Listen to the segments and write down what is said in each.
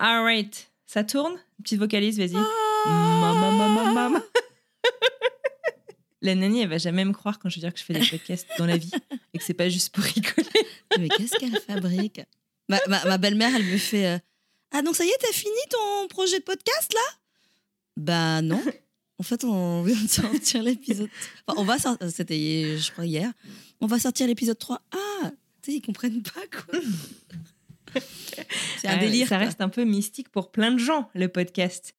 All right. Ça tourne? Petite vocalise, vas-y. Maman. La nanny, elle va jamais me croire quand je vais dire que je fais des podcasts dans la vie et que c'est pas juste pour rigoler. Mais qu'est-ce qu'elle fabrique? Ma, ma- ma belle-mère, elle me fait euh, Ah, donc ça y est, t'as fini ton projet de podcast là Bah non. En fait, on vient de sortir l'épisode. Enfin, on va sortir. C'était, je crois, hier. On va sortir l'épisode 3. Ah Tu sais, ils comprennent pas quoi. C'est un délire. Ça reste un peu mystique pour plein de gens, le podcast.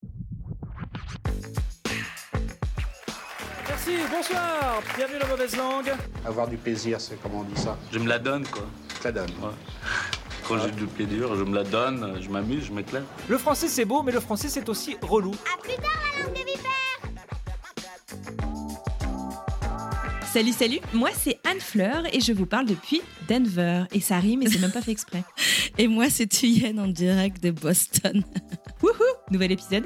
Merci, bonsoir, bienvenue dans Mauvaise Langue. Avoir du plaisir, c'est comment on dit ça Je me la donne, quoi. Je la donne. Ouais. Quand j'ai du plaisir, je me la donne, je m'amuse, je m'éclate. Le français c'est beau, mais le français c'est aussi relou. Salut, salut, moi c'est Anne Fleur et je vous parle depuis Denver. Et ça rime et c'est même pas fait exprès. Et moi, c'est Thuyen en direct de Boston. Wouhou Nouvel épisode.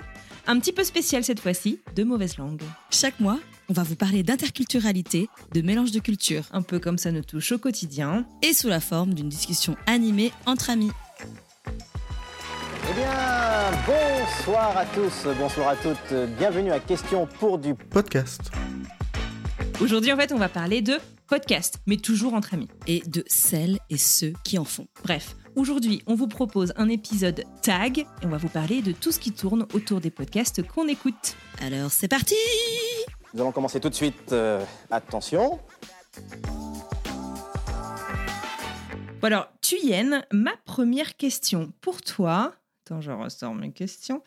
Un petit peu spécial cette fois-ci, de mauvaise langue. Chaque mois, on va vous parler d'interculturalité, de mélange de cultures, Un peu comme ça nous touche au quotidien. et sous la forme d'une discussion animée entre amis. Eh bien, bonsoir à tous, bonsoir à toutes, bienvenue à Question pour du Podcast. Aujourd'hui, en fait, on va parler de podcast, mais toujours entre amis. Et de celles et ceux qui en font. Bref, aujourd'hui, on vous propose un épisode tag et on va vous parler de tout ce qui tourne autour des podcasts qu'on écoute. Alors, c'est parti Nous allons commencer tout de suite. euh, attention. Bon alors, Thuyen, ma première question pour toi. Attends, je ressors mes questions.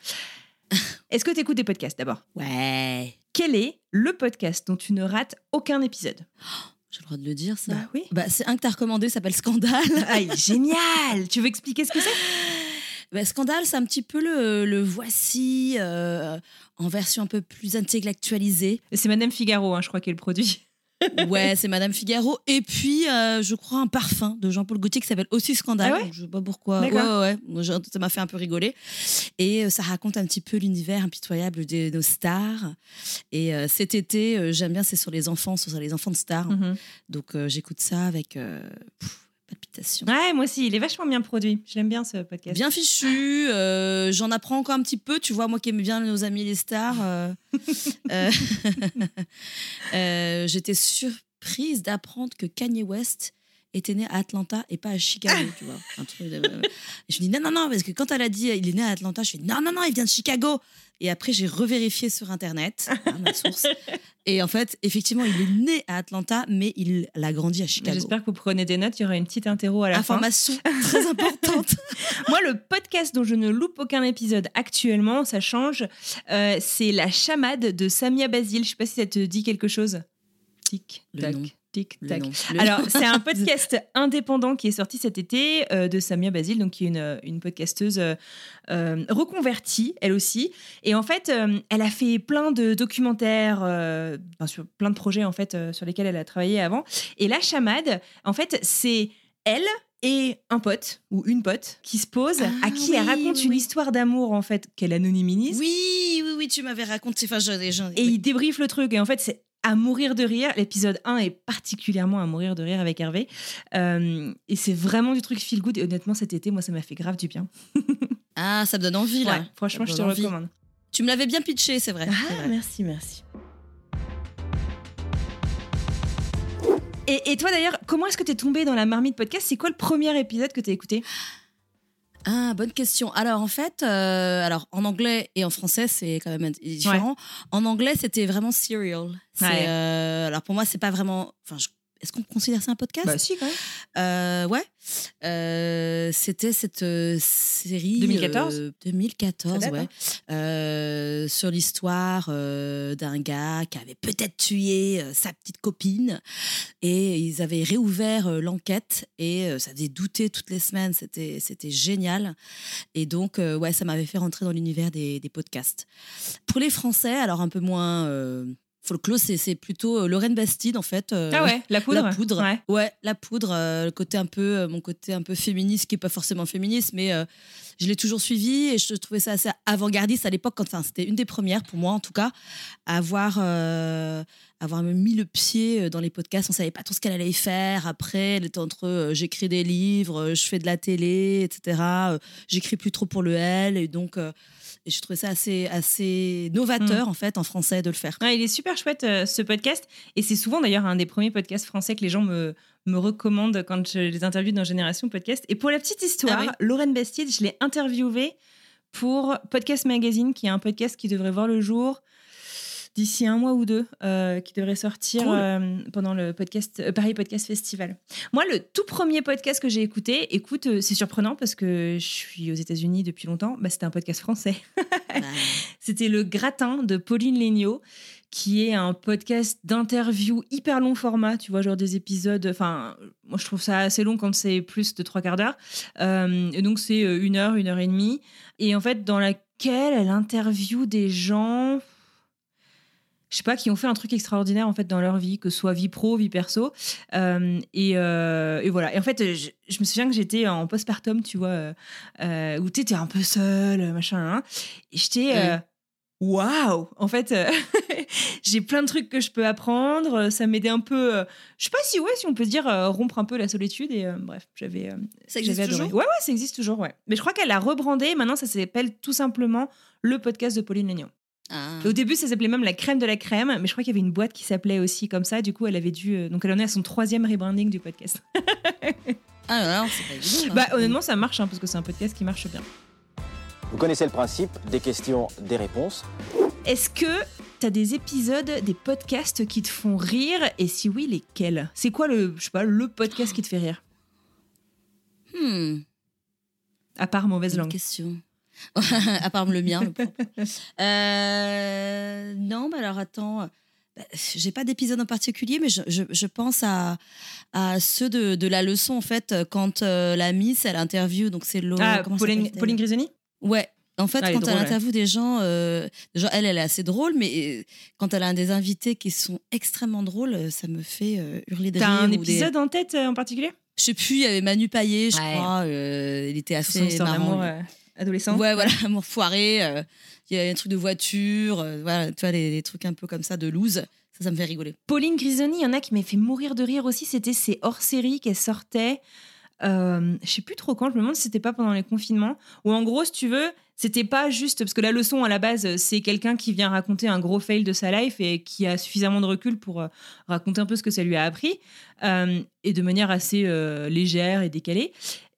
Est-ce que tu écoutes des podcasts d'abord? Ouais. Quel est le podcast dont tu ne rates aucun épisode? J'ai le droit de le dire, ça Bah oui. Bah, c'est un que t'as recommandé, ça s'appelle Scandale. Ah, il est génial Tu veux expliquer ce que c'est? Bah, Scandale, c'est un petit peu le, le voici euh, en version un peu plus intellectualisée. C'est Madame Figaro, hein, je crois, qui est le produit. Ouais, c'est Madame Figaro. Et puis, euh, je crois, un parfum de Jean-Paul Gaultier qui s'appelle aussi Scandale. Ah ouais je sais pas pourquoi. Ouais, Ça m'a fait un peu rigoler. Et euh, ça raconte un petit peu l'univers impitoyable de nos stars. Et euh, cet été, euh, j'aime bien, c'est sur les enfants, sur les enfants de stars. Mhm. Donc, j'écoute ça avec pff, Ouais, moi aussi, il est vachement bien produit. Je l'aime bien ce podcast. Bien fichu, euh, j'en apprends encore un petit peu. Tu vois, moi qui aime bien nos amis les stars, euh, euh, j'étais surprise d'apprendre que Kanye West était né à Atlanta et pas à Chicago, tu vois. Un truc de- Et je me dis non, non, non, parce que quand elle a dit il est né à Atlanta, je suis non, non, non, il vient de Chicago. Et après, j'ai revérifié sur Internet, hein, ma source. Et en fait, effectivement, il est né à Atlanta, mais il a grandi à Chicago. J'espère que vous prenez des notes. Il y aura une petite interro à la fin. Information très importante. Moi, le podcast dont je ne loupe aucun épisode actuellement, ça change. euh, c'est La chamade de Samia Basile. Je sais pas si ça te dit quelque chose. Tic, Le tac, nom. Tic, tac. nom. Alors, c'est un podcast indépendant qui est sorti cet été euh, de Samia Basile, donc qui est une, une podcasteuse euh, euh, reconvertie, elle aussi. Et en fait, euh, elle a fait plein de documentaires, euh, enfin, sur plein de projets en fait euh, sur lesquels elle a travaillé avant. Et la chamade, en fait, c'est elle et un pote ou une pote qui se pose, Ah, à qui elle raconte oui, une oui. histoire d'amour en fait qu'elle anonymise. Oui, oui, oui, tu m'avais raconté. Enfin, j'en- j'en- Et il débriefe le truc. Et en fait, c'est à mourir de rire. L'épisode 1 est particulièrement à mourir de rire avec Hervé. Euh, et c'est vraiment du truc feel good. Et honnêtement, cet été, moi, ça m'a fait grave du bien. Ah, ça me donne envie, là. Ouais, franchement, je te envie. recommande. Tu me l'avais bien pitché, c'est vrai. Ah, vrai. merci, merci. Et, et toi d'ailleurs, comment est-ce que tu es tombé dans la marmite podcast? C'est quoi le premier épisode que tu as écouté? Ah, bonne question. Alors, en fait, euh, alors, en anglais et en français, c'est quand même différent. En anglais, c'était vraiment serial. C'est, Ouais. euh, alors, pour moi, c'est pas vraiment. Enfin, je- est-ce qu'on considère ça un podcast? Bah si quand même. Euh, ouais. Euh, C'était cette euh, série. 2014? euh, 2014, Ça date, ouais. Euh, sur l'histoire euh, d'un gars qui avait peut-être tué euh, sa petite copine. Et ils avaient réouvert euh, l'enquête et euh, ça faisait douter toutes les semaines. C'était c'était génial. Et donc, euh, ouais, ça m'avait fait rentrer dans l'univers des, des podcasts. Pour les Français, alors un peu moins. Euh, Folklore, c'est c'est plutôt euh, Lorraine Bastide, en fait. euh, Ah ouais, la poudre. la poudre. Ouais. Ouais, la poudre, euh, le côté un peu, euh, mon côté un peu féministe, qui est pas forcément féministe, mais je l'ai toujours suivi et je trouvais ça assez avant-gardiste à l'époque. Quand, enfin, c'était une des premières pour moi, en tout cas, à avoir, avoir mis le pied euh, dans les podcasts. On savait pas trop ce qu'elle allait faire. Après, elle était entre euh, j'écris des livres, euh, je fais de la télé, etc. J'écris plus trop pour le L et donc. et je trouvais ça assez, assez novateur, en fait, en français, de le faire. Ouais, il est super chouette ce podcast et c'est souvent d'ailleurs un des premiers podcasts français que les gens me, me recommandent quand je les interviewe dans Génération Podcast. Et pour la petite histoire, Ah oui. Lorraine Bastide, je l'ai interviewée pour Podcast Magazine, qui est un podcast qui devrait voir le jour d'ici un mois ou deux, euh, qui devrait sortir Cool. euh, pendant le podcast euh, Paris Podcast Festival. Moi, le tout premier podcast que j'ai écouté, écoute, c'est surprenant parce que je suis aux États-Unis depuis longtemps, bah, c'était un podcast français. C'était Le Gratin de Pauline Léniaud, qui est un podcast d'interview hyper long format, tu vois, genre des épisodes. Enfin, moi je trouve ça assez long quand c'est plus de trois quarts d'heure. Euh, et donc c'est une heure, une heure et demie. Et en fait, dans laquelle elle interviewe des gens. Je sais pas, qui ont fait un truc extraordinaire en fait dans leur vie, que ce soit vie pro, vie perso. Euh, et, euh, et voilà. Et en fait, je, je me souviens que j'étais en postpartum, tu vois, euh, où tu étais un peu seule, machin. hein. et j'étais. euh, Waouh En fait, euh, j'ai plein de trucs que je peux apprendre. Ça m'aidait un peu. euh, je sais pas si ouais, si on peut dire euh, rompre un peu la solitude. Et bref, j'avais. Ça existe adoré. toujours? Ouais, ouais, ça existe toujours. Ouais. Mais je crois qu'elle a rebrandé. Maintenant, ça s'appelle tout simplement le podcast de Pauline Lénion. Ah. Et Au début, ça s'appelait même la crème de la crème, mais je crois qu'il y avait une boîte qui s'appelait aussi comme ça. Du coup, elle avait dû. euh, donc, elle en est à son troisième rebranding du podcast. Ah non, c'est pas évident. bah, hein. honnêtement, ça marche hein, parce que c'est un podcast qui marche bien. Vous connaissez le principe, des questions, des réponses. Est-ce que t'as des épisodes, des podcasts qui te font rire? Et si oui, lesquels? C'est quoi le, je sais pas, le podcast qui te fait rire? Hmm, À part mauvaise bonne langue. question. à part le mien, le. Euh, non, mais alors attends. Bah, J'ai pas d'épisode en particulier, mais je, je- je pense à, à ceux de, de la leçon, en fait, quand euh, la Miss, elle interview, donc c'est. Ah, Pauline, Pauline Grisoni Ouais. En fait, Ah, quand elle interviewe des gens, euh, elle, elle est assez drôle, mais euh, quand elle a des invités qui sont extrêmement drôles, ça me fait euh, hurler de T'as rire. un ou des- épisode en tête euh, en particulier? Je sais plus, il y avait Manu Payet, je Ouais. crois. il était assez marrant. Euh, adolescent Ouais, voilà, amour foiré. euh, Il y a un truc de voiture, euh, voilà, tu vois, les trucs un peu comme ça de loose. Ça, ça me fait rigoler. Pauline Grisoni, il y en a qui m'avaient fait mourir de rire aussi. C'était ces hors-séries qu'elle sortait. Euh, je sais plus trop quand, je me demande si c'était pas pendant les confinements. Ou en gros, si tu veux, c'était pas juste. Parce que la leçon à la base, c'est quelqu'un qui vient raconter un gros fail de sa life et qui a suffisamment de recul pour euh, raconter un peu ce que ça lui a appris. euh, et de manière assez euh, légère et décalée.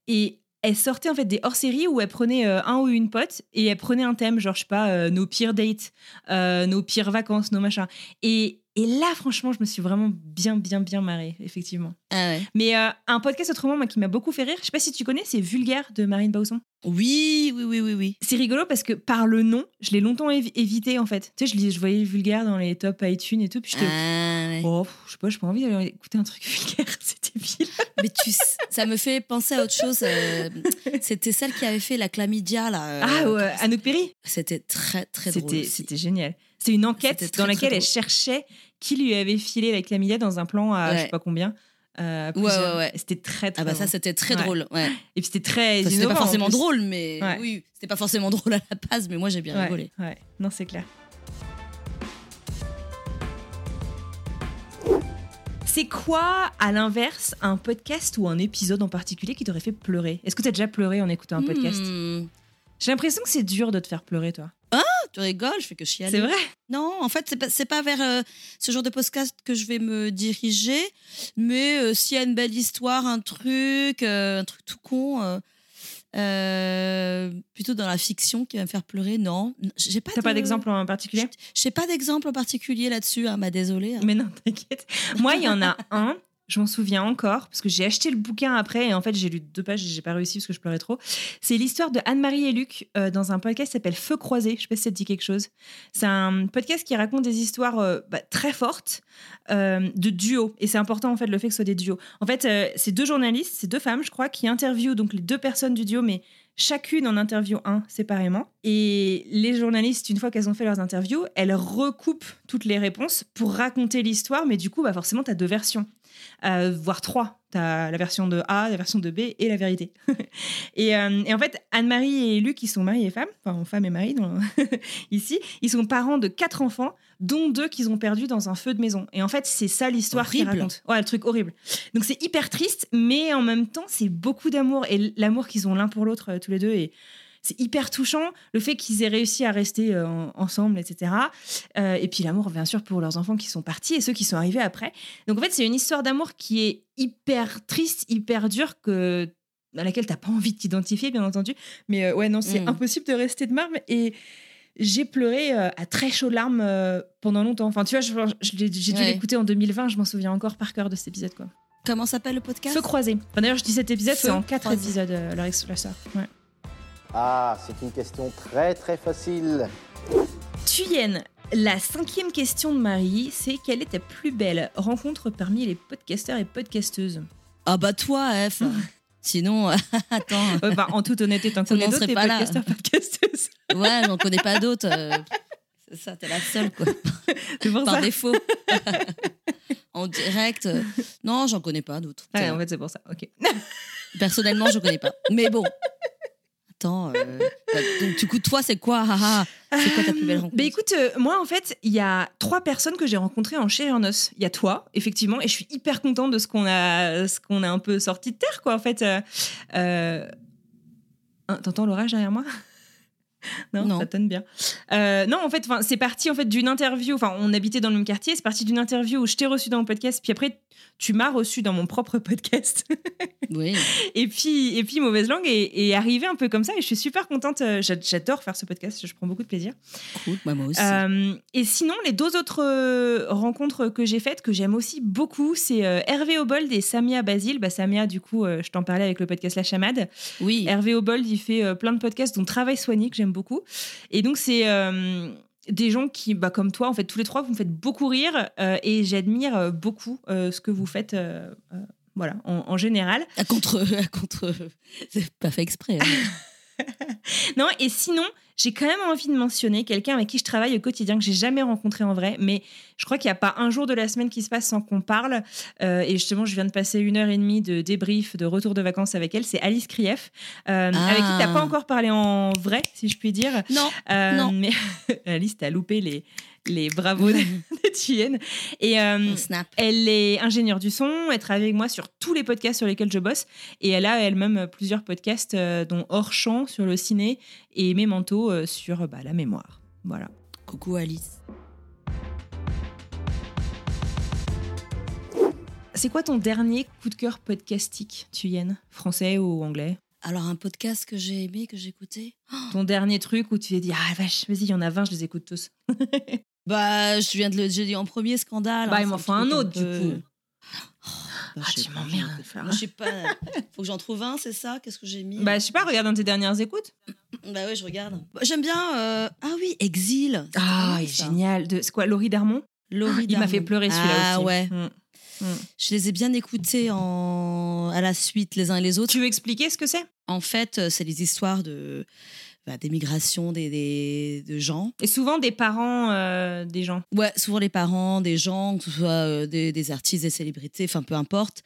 Et elle sortait en fait des hors-séries où elle prenait euh, un ou une pote et elle prenait un thème, genre, je sais pas, euh, nos pires dates, euh, nos pires vacances, nos machins. Et, et là, franchement, je me suis vraiment bien, bien, bien marrée, effectivement. Ah ouais. Mais euh, un podcast autrement, moi, qui m'a beaucoup fait rire, je sais pas si tu connais, c'est Vulgaire de Marine Bausson. Oui, oui, oui, oui, oui. C'est rigolo parce que par le nom, je l'ai longtemps évi- évité en fait. Tu sais, je, voyais Vulgaire dans les top iTunes et tout, puis j'étais. Ah ouais. Oh, je sais pas, j'ai pas envie d'aller écouter un truc vulgaire, c'était débile. Mais tu, ça me fait penser à autre chose. euh, C'était celle qui avait fait la chlamydia, là. euh, ah, ouais, Anouk Perry C'était très, très drôle. C'était génial. C'est une enquête dans laquelle elle cherchait qui lui avait filé la chlamydia dans un plan à je sais pas combien. euh, Ouais, ouais, ouais. C'était très, très Ah bah ça, drôle. c'était très drôle. Ouais. Et puis c'était très. Enfin, c'était pas en forcément drôle, mais oui, c'était pas forcément drôle à la base, mais moi j'ai bien rigolé. ouais. Non, c'est clair. C'est quoi, à l'inverse, un podcast ou un épisode en particulier qui t'aurait fait pleurer? Est-ce que t'as déjà pleuré en écoutant un podcast? Hmm. J'ai l'impression que c'est dur de te faire pleurer, toi. Tu rigoles, je fais que chialer. C'est vrai Non, en fait, c'est pas, c'est pas vers euh, ce genre de podcast que je vais me diriger, mais euh, s'il y a une belle histoire, un truc, euh, un truc tout con, euh, plutôt dans la fiction qui va me faire pleurer, non. J'ai pas. T'as pas de- d'exemple en particulier? J'ai pas d'exemple en particulier là-dessus, hein, bah désolée. hein. Mais non, t'inquiète. Moi, il y en a un. Je m'en souviens encore parce que j'ai acheté le bouquin après et en fait j'ai lu deux pages et j'ai pas réussi parce que je pleurais trop. C'est l'histoire de Anne-Marie et Luc euh, dans un podcast qui s'appelle Feu croisé. Je sais pas si ça te dit quelque chose. C'est un podcast qui raconte des histoires euh, bah, très fortes euh, de duo et c'est important en fait le fait que ce soit des duos. En fait, c'est deux journalistes, c'est deux femmes, je crois, qui interviewent donc les deux personnes du duo, mais chacune en interview un séparément. Et les journalistes, une fois qu'elles ont fait leurs interviews, elles recoupent toutes les réponses pour raconter l'histoire, mais du coup, bah forcément, tu as deux versions, euh, voire trois. Tu as la version de A, la version de B et la vérité. et, euh, et en fait, Anne-Marie et Luc, ils sont mari et femme, enfin femme et mari dans- ici, ils sont parents de quatre enfants, dont deux qu'ils ont perdus dans un feu de maison. Et en fait, c'est ça l'histoire qu'ils racontent. Ouais, le truc horrible. Donc c'est hyper triste, mais en même temps, c'est beaucoup d'amour. Et l'amour qu'ils ont l'un pour l'autre, euh, tous les deux, et c'est hyper touchant. Le fait qu'ils aient réussi à rester euh, en- ensemble, etc. Euh, et puis l'amour, bien sûr, pour leurs enfants qui sont partis et ceux qui sont arrivés après. Donc en fait, c'est une histoire d'amour qui est hyper triste, hyper dure, que à laquelle t'as pas envie de t'identifier, bien entendu. Mais euh, ouais, non, c'est Mm. impossible de rester de marbre. Et j'ai pleuré euh, à très chaudes larmes euh, pendant longtemps. Enfin, tu vois, j'ai dû Ouais. l'écouter en 2020. Je m'en souviens encore par cœur de cet épisode, quoi. Comment s'appelle le podcast? Feu croisé. Enfin, D'ailleurs, je dis cet épisode, c'est en quatre croisé. épisodes, leur sort. Ouais. Ah, c'est une question très très facile. Thuyen, la cinquième question de Marie, c'est quelle est ta plus belle rencontre parmi les podcasteurs et podcasteuses? Ah bah toi, F. Sinon, attends. Euh, bah, En toute honnêteté, t'en connais d'autres, serait les pas là. podcasteurs, podcasteuses. Ouais, j'en connais pas d'autres. euh, C'est ça, t'es la seule, quoi. C'est pour Par ça. défaut. en direct. euh, Non, j'en connais pas d'autres. Ouais, en fait, c'est pour ça. Ok. Personnellement, je connais pas. Mais bon. Attends. euh, bah, donc, du coup, toi, c'est quoi haha C'est quoi ta plus belle rencontre? Bah écoute, euh, moi en fait, il y a trois personnes que j'ai rencontrées en chair et en os. Il y a toi, effectivement, et je suis hyper contente de ce qu'on a, ce qu'on a un peu sorti de terre, quoi. En fait, euh, euh, t'entends l'orage derrière moi? non, Non. ça tonne bien. Euh, non, en fait, c'est parti en fait d'une interview. Enfin, on habitait dans le même quartier. C'est parti d'une interview où je t'ai reçu dans mon podcast, puis après tu m'as reçu dans mon propre podcast. Oui. Et puis, et puis mauvaise langue est, est arrivée un peu comme ça. Et je suis super contente. Euh, j'a- J'adore faire ce podcast. Je prends beaucoup de plaisir. Cool. Bah, moi aussi. Euh, et sinon, les deux autres rencontres que j'ai faites, que j'aime aussi beaucoup, c'est Hervé Obold et Samia Basile. Bah, Samia, du coup, je t'en parlais avec le podcast La Chamade. oui. Hervé Obold, il fait plein de podcasts, dont Travail Soigné, que j'aime beaucoup. Et donc, c'est euh, des gens qui, bah, comme toi, en fait, tous les trois, vous me faites beaucoup rire. euh, et j'admire euh, beaucoup euh, ce que vous faites. euh, voilà, en, en général. À contre. À contre. C'est pas fait exprès. hein. Non, et sinon, j'ai quand même envie de mentionner quelqu'un avec qui je travaille au quotidien que j'ai jamais rencontré en vrai, mais je crois qu'il n'y a pas un jour de la semaine qui se passe sans qu'on parle. Euh, et justement, je viens de passer une heure et demie de débrief, de retour de vacances avec elle. C'est Alice Krief, euh, Ah. avec qui t'as pas encore parlé en vrai, si je puis dire. Non. Euh, Non. Mais Alice, t'as loupé les, les bravos de, de Thuyen. Et euh, Snap. elle est ingénieure du son, elle travaille avec moi sur tous les podcasts sur lesquels je bosse et elle a elle-même plusieurs podcasts euh, dont Hors Champ sur le ciné et Memento euh, sur bah, la mémoire. Voilà. Coucou Alice. C'est quoi ton dernier coup de cœur podcastique, Thuyen Français ou anglais? Alors, un podcast que j'ai aimé, que j'ai écouté. Ton dernier truc où tu t'es dit Ah vache, vas-y, il y en a 20, je les écoute tous. Bah, je viens de le j'ai dit en premier scandale. Bah, hein, il m'en faut un autre, du peu- coup. Oh, bah, Ah, tu m'emmerdes, Flora. Moi, je sais pas. Faut que j'en trouve un, c'est ça? Qu'est-ce que j'ai mis? Bah, je sais pas, regarde dans tes dernières écoutes. Bah ouais, je regarde. Bah, J'aime bien. euh, Ah oui, Exil. Ah, il est génial. De... C'est quoi, Laurie Darmon? Laurie Il m'a fait pleurer celui-là Ah aussi. ouais. Mm. Je les ai bien écoutés en... à la suite, les uns et les autres. Tu veux expliquer ce que c'est? En fait, euh, c'est les histoires de bah, des, des de gens. Et souvent des parents euh, des gens. Ouais, souvent les parents des gens, que ce soit euh, des, des artistes, des célébrités, enfin peu importe,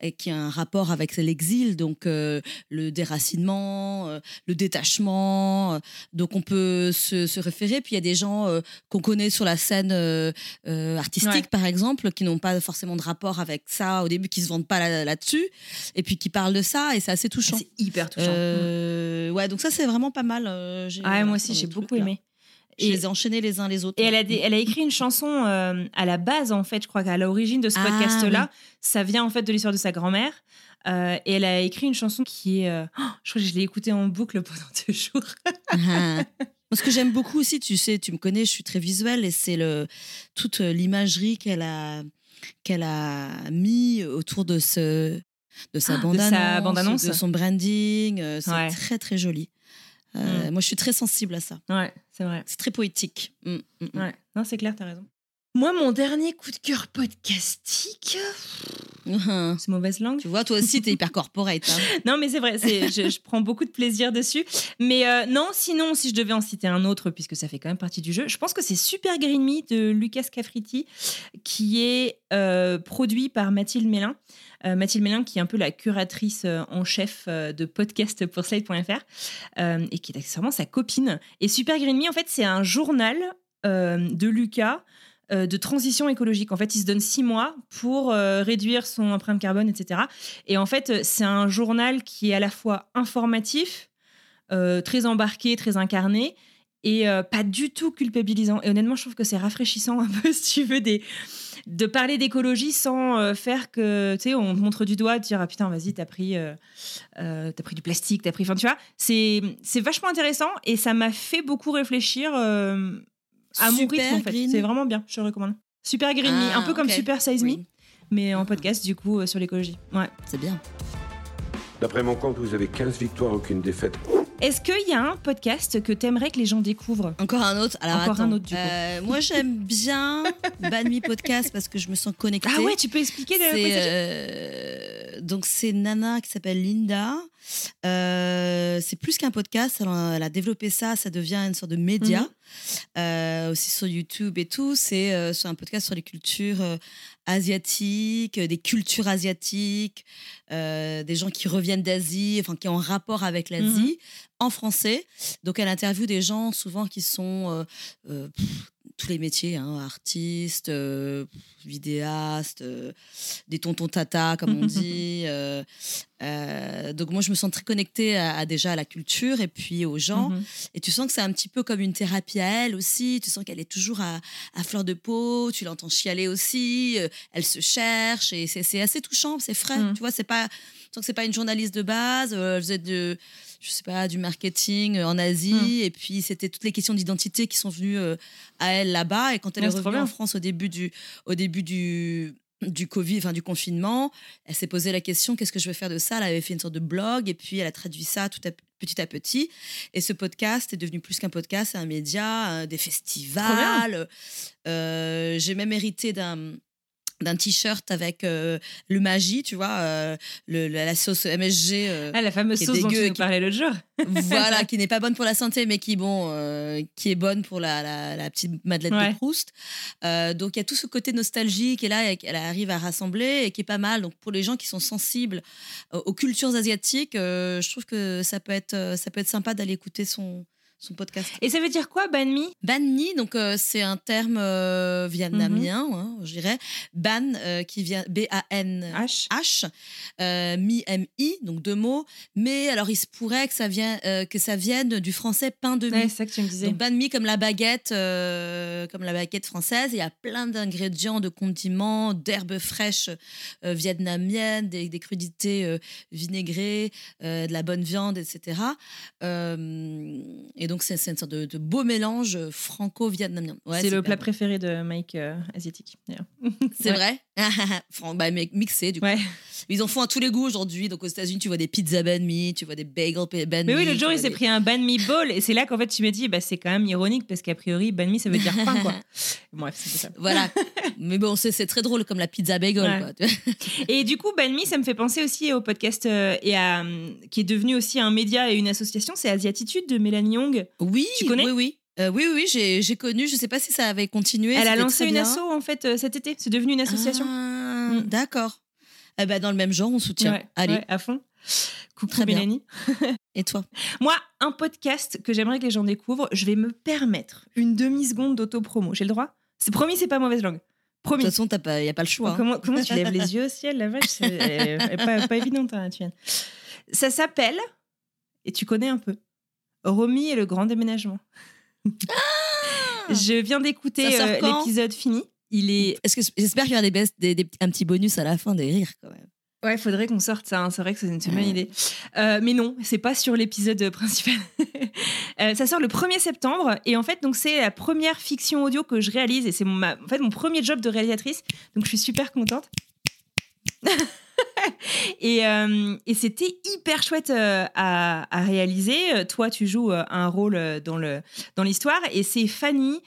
et qui a un rapport avec l'exil, donc euh, le déracinement, le détachement. donc on peut se, se référer. Puis il y a des gens qu'on connaît sur la scène artistique, Ouais. par exemple, qui n'ont pas forcément de rapport avec ça au début, qui se vendent pas là- là-dessus, et puis qui parlent de ça, et c'est assez touchant. C'est hyper touchant. Ouais, donc ça c'est vraiment pas mal. Euh, Ah ouais, euh, moi aussi, j'ai beaucoup aimé. Je Et- les ai enchaînés les uns les autres. Et elle a, ouais. des- elle a écrit une chanson euh, à la base, en fait, je crois qu'à l'origine de ce Ah, podcast-là, ça vient en fait de l'histoire de sa grand-mère. Euh, et elle a écrit une chanson qui est. euh, oh, je crois que je l'ai écoutée en boucle pendant deux jours. Ah. Moi, ce que j'aime beaucoup aussi, tu sais, tu me connais, je suis très visuelle et c'est le toute l'imagerie qu'elle a qu'elle a mis autour de ce de sa Ah, de bande-annonce, de son branding. C'est Ouais. très très joli. Euh, Mm. Moi, je suis très sensible à ça. Ouais, c'est vrai. C'est très poétique. Mm, mm. Ouais, non, c'est clair, t'as raison. Moi, mon dernier coup de cœur podcastique, c'est mauvaise langue. Tu vois, toi aussi, t'es hyper corporate. hein. Non, mais c'est vrai, je, je prends beaucoup de plaisir dessus. Mais euh, non, sinon, si je devais en citer un autre, puisque ça fait quand même partie du jeu, je pense que c'est Super Green Me de Lucas Cafriti, qui est euh, produit par Mathilde Mélin. Euh, Mathilde Mélin, qui est un peu la curatrice en chef de podcast pour Slate.fr, et qui est accessoirement sa copine. Et Super Green Me, en fait, c'est un journal de Lucas de transition écologique. En fait, il se donne six mois pour euh, réduire son empreinte carbone, etc. Et en fait, euh, c'est un journal qui est à la fois informatif, euh, très embarqué, très incarné, et euh, pas du tout culpabilisant. Et honnêtement, je trouve que c'est rafraîchissant un peu, si tu veux, de parler d'écologie sans euh, faire que, tu sais, on te montre du doigt, de dire, ah putain, vas-y, t'as pris, euh, euh, pris du plastique, t'as pris... Enfin, tu vois, c'est vachement intéressant et ça m'a fait beaucoup réfléchir euh, à mon rythme, en fait. C'est vraiment bien, je le recommande. Super Green Me, Ah, un peu comme. Super Size Me, Oui, mais en podcast, du coup, euh, sur l'écologie. Ouais. c'est bien. D'après mon compte, vous avez 15 victoires, aucune défaite. Est-ce qu'il y a un podcast que t'aimerais que les gens découvrent? Encore un autre? Alors, Encore un autre, du coup. Euh, moi, j'aime bien Bad Me Podcast parce que je me sens connectée. Ah ouais, tu peux expliquer de quoi euh, donc c'est Nana qui s'appelle Linda. Euh, c'est plus qu'un podcast. Elle a, elle a développé ça. Ça devient une sorte de média. Mhm. Euh, aussi sur YouTube et tout. C'est euh, un podcast sur les cultures euh, asiatiques, des cultures asiatiques, des gens qui reviennent d'Asie, enfin qui ont un rapport avec l'Asie en français. Donc elle interviewe des gens souvent qui sont pff, tous les métiers, hein, artistes, euh, vidéastes, euh, des tontons tata comme on dit. euh, euh, donc moi je me sens très connectée à, à déjà à la culture et puis aux gens. Mhm. Et tu sens que c'est un petit peu comme une thérapie à elle aussi. Tu sens qu'elle est toujours à, à fleur de peau. Tu l'entends chialer aussi. euh, elle se cherche et c'est assez touchant. C'est frais. Mm. Tu vois, c'est pas. Sens que c'est pas une journaliste de base. euh, elle faisait de, je sais pas, du marketing euh, en Asie. Mm. Et puis c'était toutes les questions d'identité qui sont venues à elle là-bas. Et quand elle Ouais, est revenue en. France au début du, au début du du Covid, enfin du confinement, elle s'est posé la question qu'est-ce que je vais faire de ça? Elle avait fait une sorte de blog et puis elle a traduit ça tout à, petit à petit. Et ce podcast est devenu plus qu'un podcast, c'est un média, euh, des festivals. Euh, J'ai même hérité d'un d'un t-shirt avec euh, le magie, tu vois, euh, le, la, sauce MSG. euh, Ah, la fameuse sauce dont tu dégueu, nous qui- parlais l'autre jour. voilà, qui n'est pas bonne pour la santé, mais qui, bon, euh, qui est bonne pour la, la, la petite Madeleine Ouais. de Proust. Donc, il y a tout ce côté nostalgique et là, elle arrive à rassembler et qui est pas mal. Donc, pour les gens qui sont sensibles aux cultures asiatiques, je trouve que ça peut être, ça peut être sympa d'aller écouter son, son podcast. Et ça veut dire quoi, Ban Mi Ban Mi, donc euh, c'est un terme euh, vietnamien, hein, je dirais. Ban, euh, qui vient B-A-N. H. H, euh, mi M-I, donc deux mots. Mais alors, il se pourrait que ça, vienne, euh, que ça vienne du français pain de mie. Ouais, c'est ça que tu me disais. Donc banh mi comme la baguette, euh, comme la baguette française. Il y a plein d'ingrédients, de condiments, d'herbes fraîches euh, vietnamiennes, des, des crudités euh, vinaigrées, euh, de la bonne viande, etc. Euh, et donc c'est une sorte de, de beau mélange franco-vietnamien. Ouais, c'est le plat bon. préféré de Mike euh, asiatique, d'ailleurs. C'est Ouais. vrai? Bah, mixé du coup. Ouais. Ils en font à tous les goûts aujourd'hui. Donc aux États-Unis, tu vois des pizzas banh mi, tu vois des bagels banh mi. Mais oui, l'autre jour, il s'est des- pris un ban mi bowl et c'est là qu'en fait, tu m'as dit, bah, c'est quand même ironique parce qu'a priori, ban mi, ça veut dire pain, quoi. Bref, c'est ça. Voilà. Mais bon, c'est c'est très drôle comme la pizza bagel. Quoi. Et du coup, Ban Mi, ça me fait penser aussi au podcast euh, et à, euh, qui est devenu aussi un média et une association, c'est Asiatitude de Mélanie Young. Oui, Tu connais Oui, oui. Euh, oui, oui, oui, j'ai connu. Je sais pas si ça avait continué. Elle a lancé une bien. asso en fait euh, cet été. C'est devenu une association. Ah, Mm. D'accord. Eh ben, dans le même genre, on soutient. Ouais, Allez. ouais, à fond. Coucou Très bien. Mélanie. Et toi? Moi, un podcast que j'aimerais que les gens découvrent, je vais me permettre une demi-seconde d'auto-promo. J'ai le droit? C'est promis, c'est pas mauvaise langue. De Promis. toute façon, il n'y a pas le choix. hein. Comment, comment tu lèves les yeux au ciel, la vache? C'est pas, pas évidente, hein. Ça s'appelle, et tu connais un peu, Romy et le grand déménagement. Je viens d'écouter euh, l'épisode fini. Il est. Est-ce que j'espère qu'il y aura des, best- des, des- un petit bonus à la fin, des rires quand même. Ouais, faudrait qu'on sorte ça. hein. C'est vrai que c'est une bonne idée. Euh, mais non, c'est pas sur l'épisode principal. Euh, ça sort le 1er septembre et en fait donc c'est la première fiction audio que je réalise et c'est en fait mon premier job de réalisatrice donc je suis super contente. et euh, et c'était hyper chouette euh, à, réaliser. Toi, tu joues euh, un rôle dans le dans l'histoire et c'est Fanny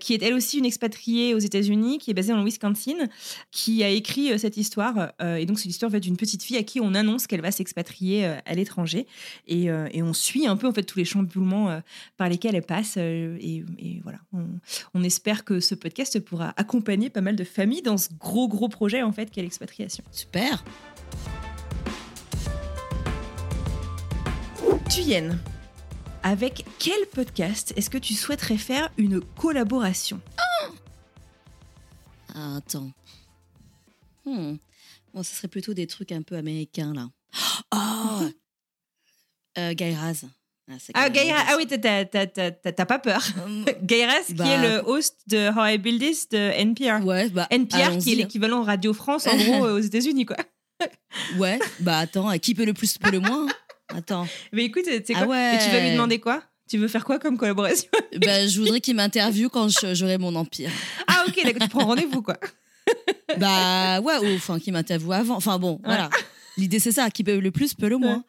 qui est elle aussi une expatriée aux États-Unis, qui est basée dans le Wisconsin, qui a écrit cette histoire. Et donc c'est l'histoire en fait, d'une petite fille à qui on annonce qu'elle va s'expatrier à l'étranger et, on suit un peu en fait tous les chamboulements par lesquels elle passe. et, et voilà, on, on espère que ce podcast pourra accompagner pas mal de familles dans ce gros gros projet en fait qu'est l'expatriation. Super. Thuyen, avec quel podcast est-ce que tu souhaiterais faire une collaboration? Ah, attends. Hmm. Bon, ce serait plutôt des trucs un peu américains, là. Oh euh, Guy Raz. Ah, Ah, ah oui, t'as- pas peur. Hum, Gairas, qui Bah. est le host de How I Build This de NPR. Ouais, bah. NPR, qui est l'équivalent Radio France, en gros, aux États-Unis, quoi. Ouais, bah attends, qui peut le plus, peut le moins hein? Attends. Mais écoute, quoi Ah ouais. Et tu vas lui demander quoi? Tu veux faire quoi comme collaboration? Bah, je voudrais qu'il m'interviewe quand j'aurai mon empire. Ah, ok, d'accord, tu prends rendez-vous, quoi. Bah ouais, ou enfin qui m'interviewe avant. Enfin bon, voilà. L'idée c'est ça, qui peut le plus peut le moins.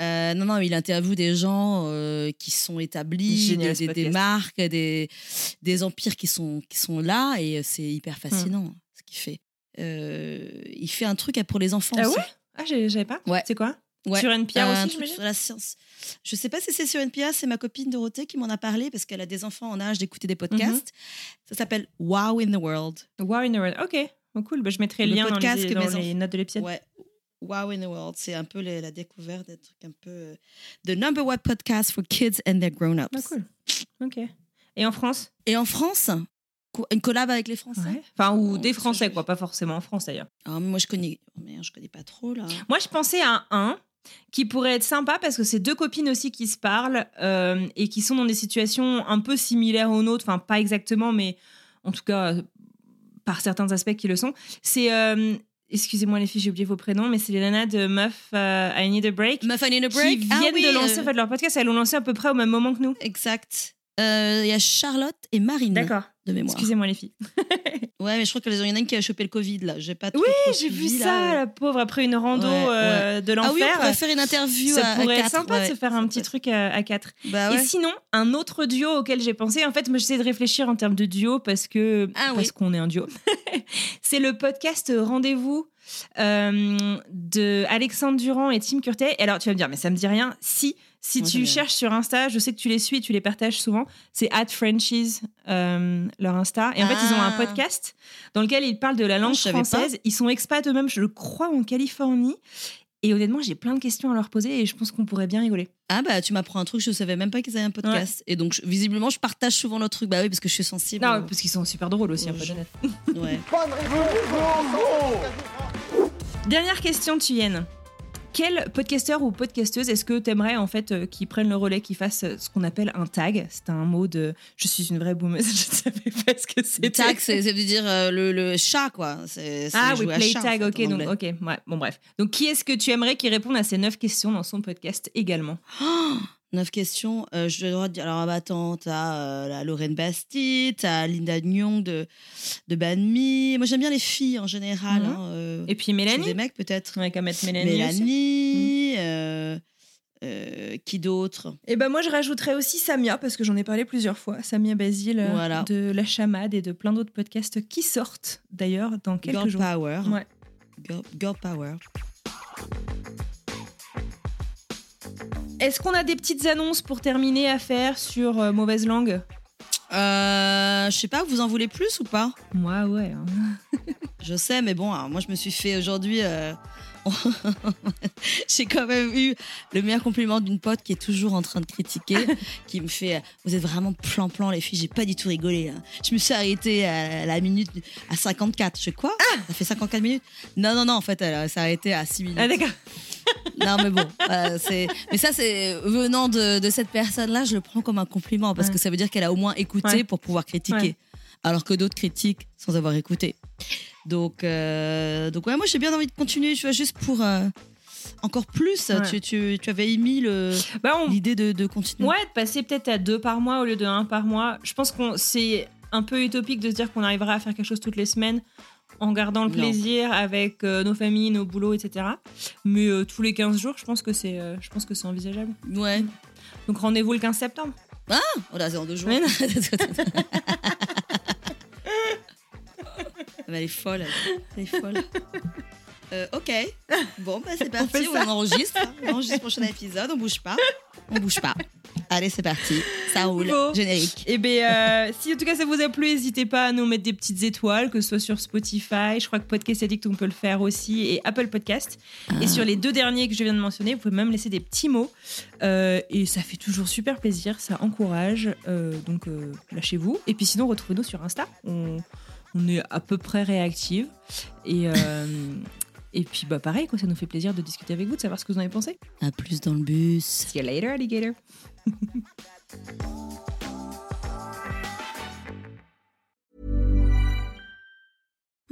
Euh, non, non, il interviewe des gens euh, qui sont établis, Génial, des, marques, des, des empires qui sont, qui sont là et c'est hyper fascinant Hmm. ce qu'il fait. Euh, il fait un truc pour les enfants Ah aussi. ouais? Ah, j'avais pas Ouais. C'est quoi? Ouais. Sur NPR Un aussi, sur la science. Je sais pas si c'est sur NPR, c'est ma copine Dorothée qui m'en a parlé parce qu'elle a des enfants en âge d'écouter des podcasts. Mhm. Ça s'appelle Wow in the World. Wow in the World. Ok, Oh, cool. Bah, je mettrai le, lien dans les, que dans les enfants- notes de l'épisode. Ouais. Wow in the World, c'est un peu les- la découverte des trucs un peu. euh, The number one podcast for kids and their grown-ups. Ah, cool. Ok. Et en France? Et en France, une collab avec les Français? Ouais. Enfin, ou Oh, des ça, Français, quoi. Pas forcément en France, d'ailleurs. Ah, moi, je connais. oh, merde, je connais pas trop là. Moi, je pensais à un qui pourrait être sympa parce que c'est deux copines aussi qui se parlent euh, et qui sont dans des situations un peu similaires aux nôtres. Enfin, pas exactement, mais en tout cas, par certains aspects qui le sont. C'est. euh, Excusez-moi les filles, j'ai oublié vos prénoms, mais c'est les nanas de Meuf euh, I Need a Break Muff I Need a Break. qui Ah viennent oui, de lancer euh, en fait, leur podcast. Elles l'ont lancé à peu près au même moment que nous. Exact. Euh, Il y a Charlotte et Marine D'accord. de mémoire. Excusez-moi les filles. Ouais, mais je crois qu'il y en a une qui a chopé le Covid là. J'ai pas trop, Oui, j'ai vu ça, la pauvre, après une rando Ouais, euh, de Ah oui, on l'enfer. pourrait faire une interview ça à, à pourrait être sympa de se faire un petit truc à, à quatre. Bah. Et sinon, un autre duo auquel j'ai pensé, en fait, moi j'essaie de réfléchir en termes de duo parce que Ah parce oui. qu'on est un duo. c'est le podcast Rendez-vous euh, de Alexandre Durand et Tim Curtet. Et alors tu vas me dire, mais ça me dit rien. Si, si tu cherches sur Insta, je sais que tu les suis, et tu les partages souvent. C'est at Frenchies euh, leur Insta. Et en fait, ils ont un Ah. podcast dans lequel ils parlent de la langue savais pas. française. Ils sont expats eux-mêmes, je le crois, en Californie. Et honnêtement, j'ai plein de questions à leur poser et je pense qu'on pourrait bien rigoler. Ah bah tu m'apprends un truc, je savais même pas qu'ils avaient un podcast. Et donc je- visiblement je partage souvent leur truc. Bah oui parce que je suis sensible. Non, parce qu'ils sont super drôles aussi, un peu. Ouais. Dernière question, Thuyen. Quel podcasteur ou podcasteuse est-ce que t'aimerais en fait euh, qui prenne le relais, qui fasse euh, ce qu'on appelle un tag? C'est un mot de je suis une vraie boumeuse, je ne savais pas ce que c'était. tag, c'est ça veut dire euh, le, le chat quoi. C'est, c'est Ah oui, play chat, en tag, fait, ok, donc ok, ouais, bon bref. Donc qui est-ce que tu aimerais qui réponde à ces neuf questions dans son podcast également? Oh, neuf questions. Euh, je dois dire. Alors ah bah, attends, t'as euh, la Lorraine Bastide, t'as Linda Nyong de de Banmi. Moi j'aime bien les filles en général. Mhm. hein, euh, Et puis Mélanie Des mecs peut-être. Ouais, qu'à mettre Mélanie. aussi. Mélanie. euh, euh, qui d'autre? Et ben moi je rajouterais aussi Samia parce que j'en ai parlé plusieurs fois, Samia Basile Voilà. de La Chamade et de plein d'autres podcasts qui sortent d'ailleurs dans quelques Girl jours. Power. Ouais. Girl, Girl Power. Est-ce qu'on a des petites annonces pour terminer à faire sur euh, mauvaise langue? Euh, je sais pas, vous en voulez plus ou pas? Moi ouais. hein. Je sais, mais bon, moi je me suis fait aujourd'hui. euh, J'ai quand même eu le meilleur compliment d'une pote qui est toujours en train de critiquer, qui me fait euh, Vous êtes vraiment plan-plan, les filles, j'ai pas du tout rigolé. hein. Je me suis arrêtée à la minute à 54. Je fais quoi Ça fait 54 minutes? Non, non, non, en fait, elle s'est arrêtée à 6 minutes. Ah d'accord. Non, mais bon, euh, c'est. Mais ça, c'est venant de, de cette personne-là, je le prends comme un compliment parce Ouais. que ça veut dire qu'elle a au moins écouté Ouais. pour pouvoir critiquer, Ouais. Alors que d'autres critiquent sans avoir écouté. Donc, euh, donc ouais, moi j'ai bien envie de continuer, tu vois, juste pour euh, encore plus. Ouais. Tu, tu, tu avais émis Bah, on, l'idée de, de continuer. Ouais, de passer peut-être à deux par mois au lieu de un par mois. Je pense qu'on c'est un peu utopique de se dire qu'on arrivera à faire quelque chose toutes les semaines en gardant le Non. plaisir avec euh, nos familles, nos boulots, etc. Mais tous les 15 jours, je pense que c'est je pense que c'est envisageable. Ouais. Donc rendez-vous le 15 septembre. Oh là, c'est en deux jours. Elle est folle. Elle est folle. Euh, ok. Bon, bah, c'est parti. On, enregistre. On enregistre le prochain épisode. On bouge pas. On bouge pas. Allez, c'est parti. Ça roule. Bon. Générique. Et ben euh, si en tout cas ça vous a plu, n'hésitez pas à nous mettre des petites étoiles, que ce soit sur Spotify, je crois que Podcast Addict on peut le faire aussi, et Apple Podcast. Et sur les deux derniers que je viens de mentionner, vous pouvez même laisser des petits mots. Euh, et ça fait toujours super plaisir, ça encourage. Donc lâchez-vous. Et puis sinon, retrouvez-nous sur Insta. On, on est à peu près réactive. Et, euh, et puis bah pareil, quoi, ça nous fait plaisir de discuter avec vous, de savoir ce que vous en avez pensé. À plus dans le bus. See you later, alligator.